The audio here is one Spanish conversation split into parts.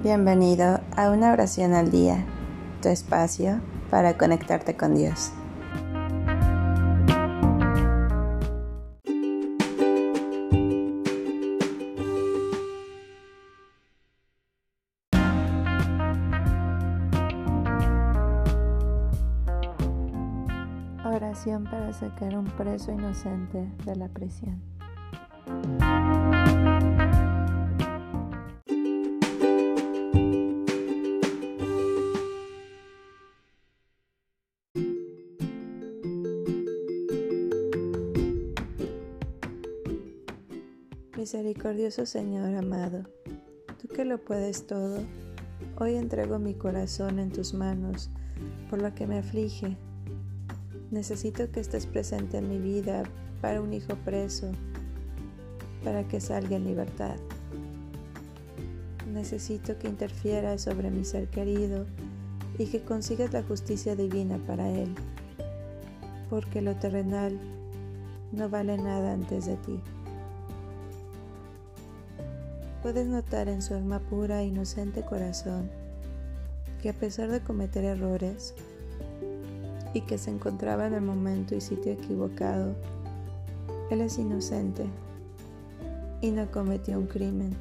Bienvenido a una oración al día, tu espacio para conectarte con Dios. Oración para sacar un preso inocente de la prisión. Misericordioso Señor amado, tú que lo puedes todo, hoy entrego mi corazón en tus manos por lo que me aflige. Necesito que estés presente en mi vida para un hijo preso, para que salga en libertad. Necesito que interfieras sobre mi ser querido y que consigas la justicia divina para él, porque lo terrenal no vale nada antes de ti. Puedes notar en su alma pura e inocente corazón que a pesar de cometer errores y que se encontraba en el momento y sitio equivocado, Él es inocente y no cometió un crimen,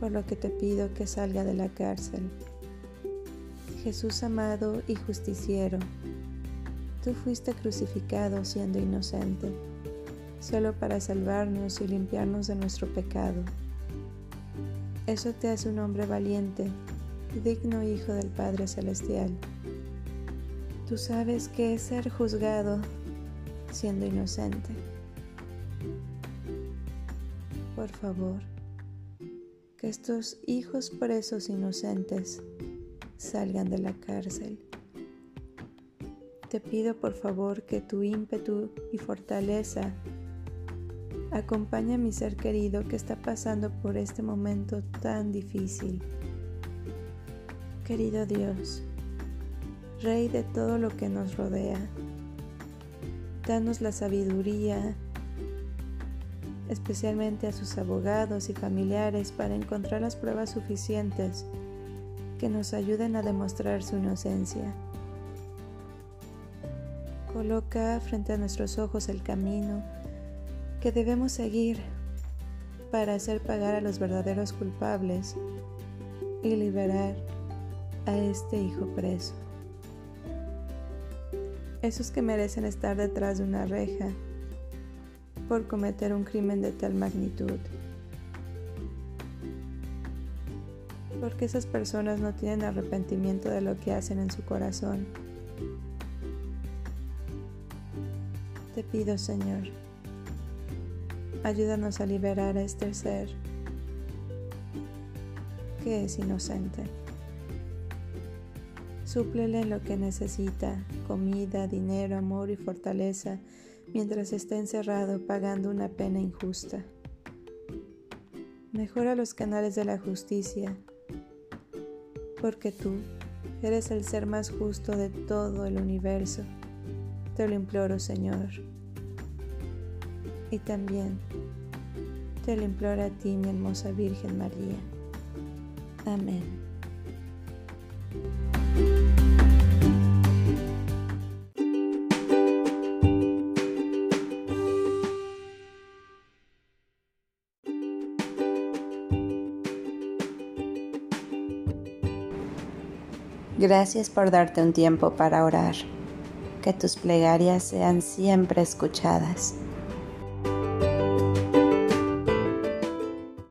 por lo que te pido que salga de la cárcel. Jesús amado y justiciero, tú fuiste crucificado siendo inocente, solo para salvarnos y limpiarnos de nuestro pecado. Eso te hace un hombre valiente digno hijo del Padre Celestial. Tú sabes que es ser juzgado siendo inocente. Por favor, que estos hijos presos inocentes salgan de la cárcel. Te pido por favor que tu ímpetu y fortaleza Acompaña a mi ser querido que está pasando por este momento tan difícil. Querido Dios, Rey de todo lo que nos rodea, danos la sabiduría, especialmente a sus abogados y familiares, para encontrar las pruebas suficientes que nos ayuden a demostrar su inocencia. Coloca frente a nuestros ojos el camino que debemos seguir para hacer pagar a los verdaderos culpables y liberar a este hijo preso. Esos que merecen estar detrás de una reja por cometer un crimen de tal magnitud. Porque esas personas no tienen arrepentimiento de lo que hacen en su corazón. Te pido, Señor, Ayúdanos a liberar a este ser que es inocente. Súplele lo que necesita, comida, dinero, amor y fortaleza, mientras está encerrado pagando una pena injusta. Mejora los canales de la justicia, porque tú eres el ser más justo de todo el universo. Te lo imploro, Señor y también te lo imploro a ti, mi hermosa Virgen María. Amén. Gracias por darte un tiempo para orar. Que tus plegarias sean siempre escuchadas.